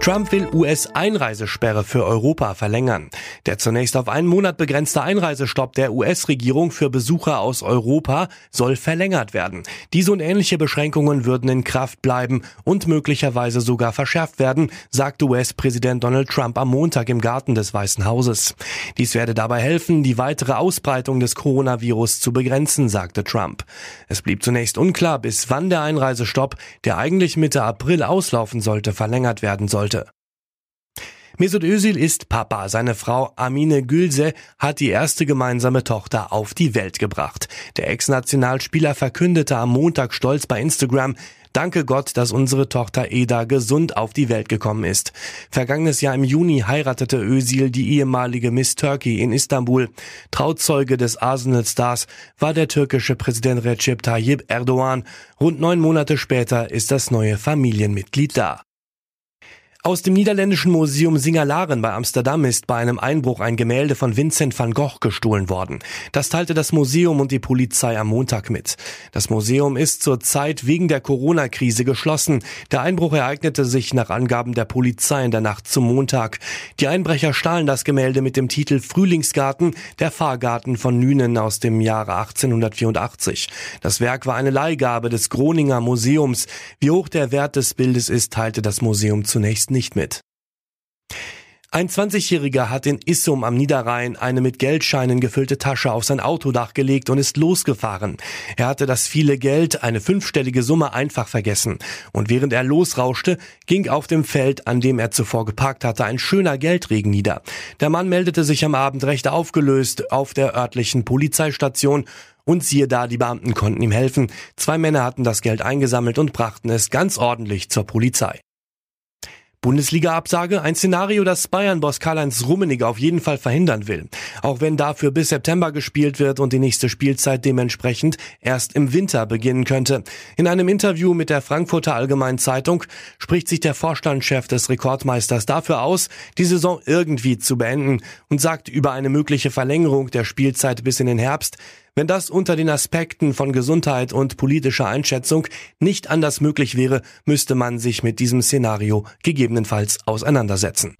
Trump will US-Einreisesperre für Europa verlängern. Der zunächst auf einen Monat begrenzte Einreisestopp der US-Regierung für Besucher aus Europa soll verlängert werden. Diese und ähnliche Beschränkungen würden in Kraft bleiben und möglicherweise sogar verschärft werden, sagte US-Präsident Donald Trump am Montag im Garten des Weißen Hauses. Dies werde dabei helfen, die weitere Ausbreitung des Coronavirus zu begrenzen, sagte Trump. Es blieb zunächst unklar, bis wann der Einreisestopp, der eigentlich Mitte April auslaufen sollte, verlängert werden sollte. Mesut Özil ist Papa. Seine Frau Amine Gülse hat die erste gemeinsame Tochter auf die Welt gebracht. Der Ex-Nationalspieler verkündete am Montag stolz bei Instagram, Danke Gott, dass unsere Tochter Eda gesund auf die Welt gekommen ist. Vergangenes Jahr im Juni heiratete Özil die ehemalige Miss Turkey in Istanbul. Trauzeuge des Arsenal-Stars war der türkische Präsident Recep Tayyip Erdogan. Rund neun Monate später ist das neue Familienmitglied da. Aus dem niederländischen Museum Singalaren bei Amsterdam ist bei einem Einbruch ein Gemälde von Vincent van Gogh gestohlen worden. Das teilte das Museum und die Polizei am Montag mit. Das Museum ist zurzeit wegen der Corona-Krise geschlossen. Der Einbruch ereignete sich nach Angaben der Polizei in der Nacht zum Montag. Die Einbrecher stahlen das Gemälde mit dem Titel Frühlingsgarten, der Fahrgarten von Nünen aus dem Jahre 1884. Das Werk war eine Leihgabe des Groninger Museums. Wie hoch der Wert des Bildes ist, teilte das Museum zunächst nicht mit. Ein 20-Jähriger hat in Issum am Niederrhein eine mit Geldscheinen gefüllte Tasche auf sein Autodach gelegt und ist losgefahren. Er hatte das viele Geld, eine fünfstellige Summe, einfach vergessen. Und während er losrauschte, ging auf dem Feld, an dem er zuvor geparkt hatte, ein schöner Geldregen nieder. Der Mann meldete sich am Abend recht aufgelöst auf der örtlichen Polizeistation und siehe da, die Beamten konnten ihm helfen. Zwei Männer hatten das Geld eingesammelt und brachten es ganz ordentlich zur Polizei. Bundesliga-Absage, ein Szenario, das Bayern-Boss Karl-Heinz Rummenigge auf jeden Fall verhindern will. Auch wenn dafür bis September gespielt wird und die nächste Spielzeit dementsprechend erst im Winter beginnen könnte. In einem Interview mit der Frankfurter Allgemeinen Zeitung spricht sich der Vorstandschef des Rekordmeisters dafür aus, die Saison irgendwie zu beenden und sagt über eine mögliche Verlängerung der Spielzeit bis in den Herbst, wenn das unter den Aspekten von Gesundheit und politischer Einschätzung nicht anders möglich wäre, müsste man sich mit diesem Szenario gegebenenfalls auseinandersetzen.